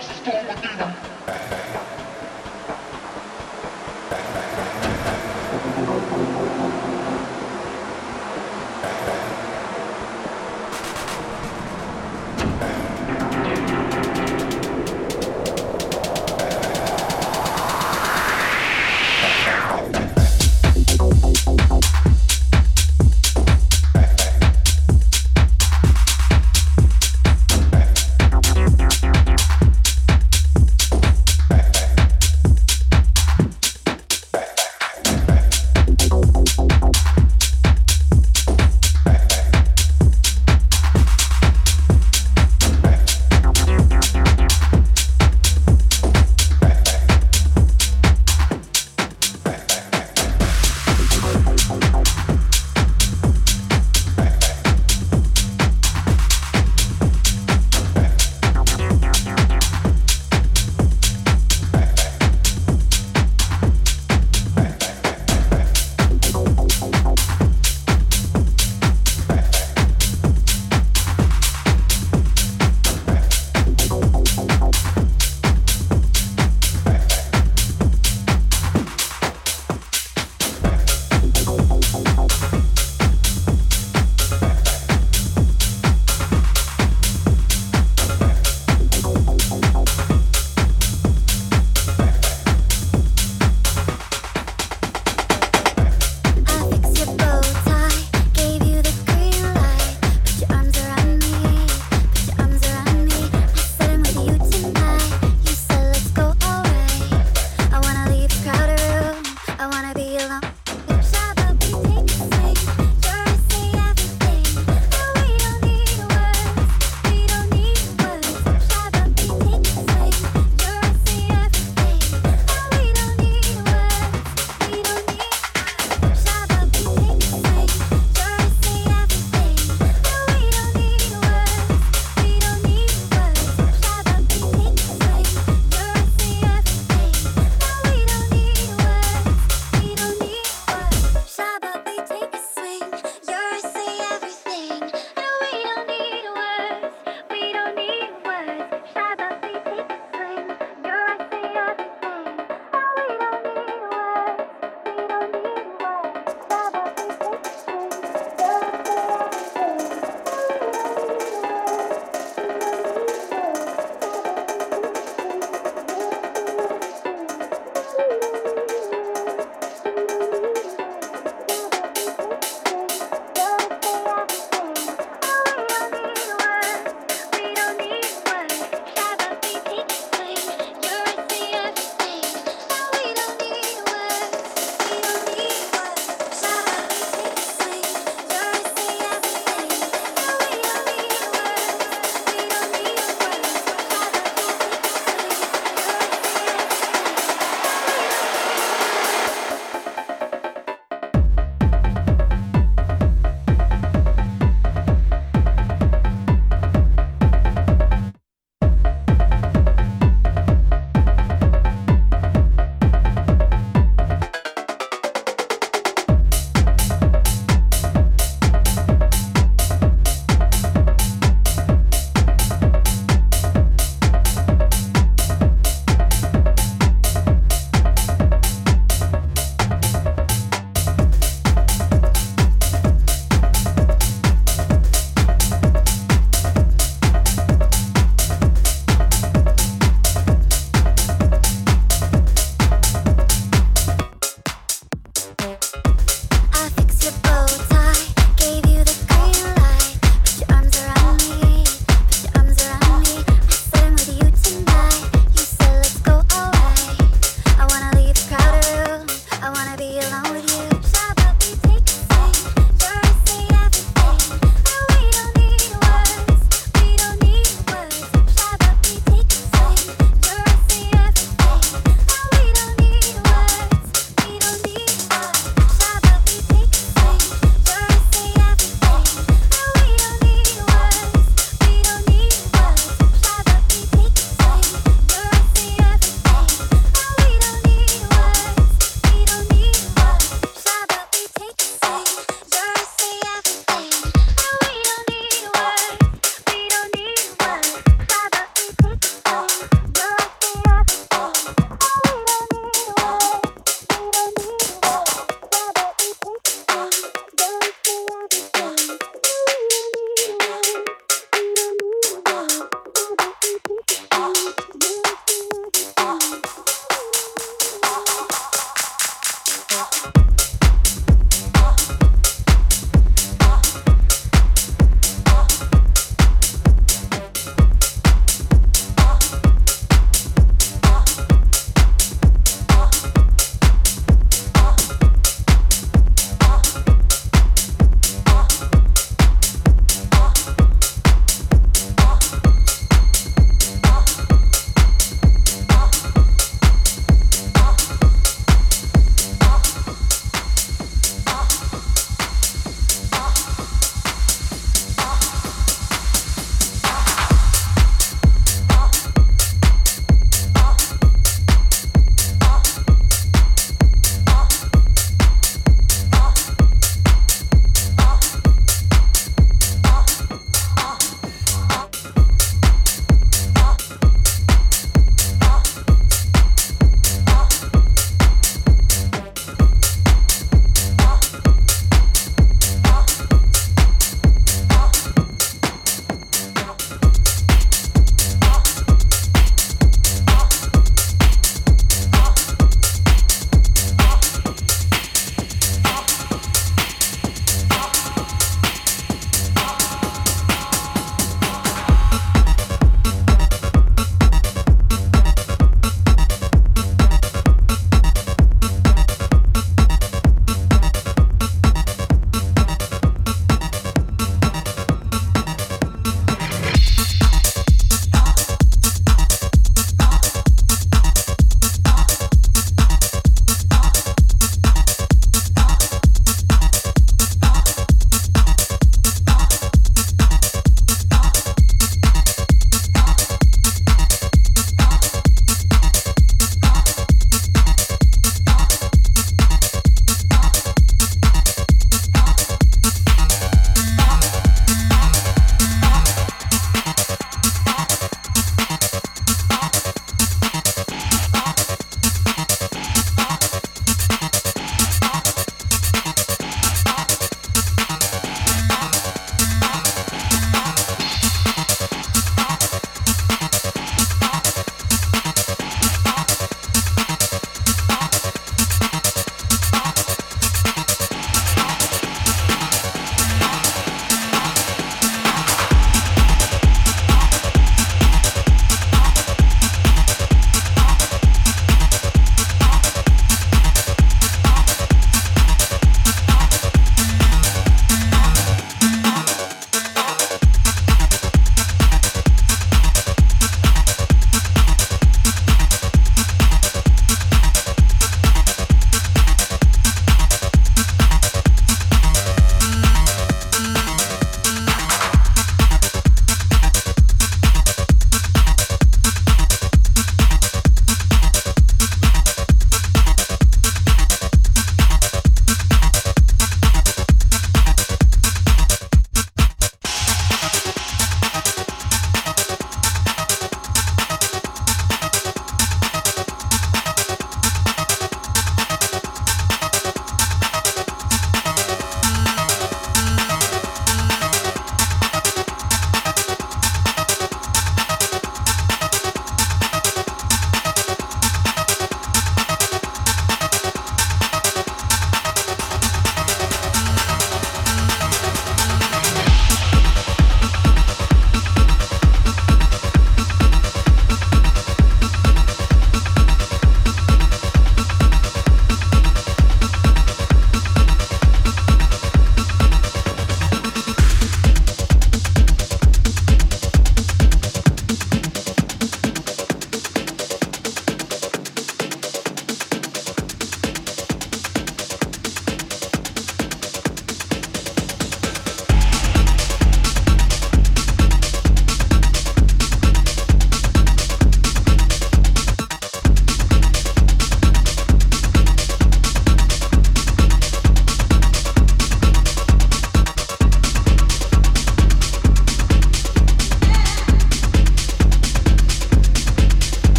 service is going, Medina.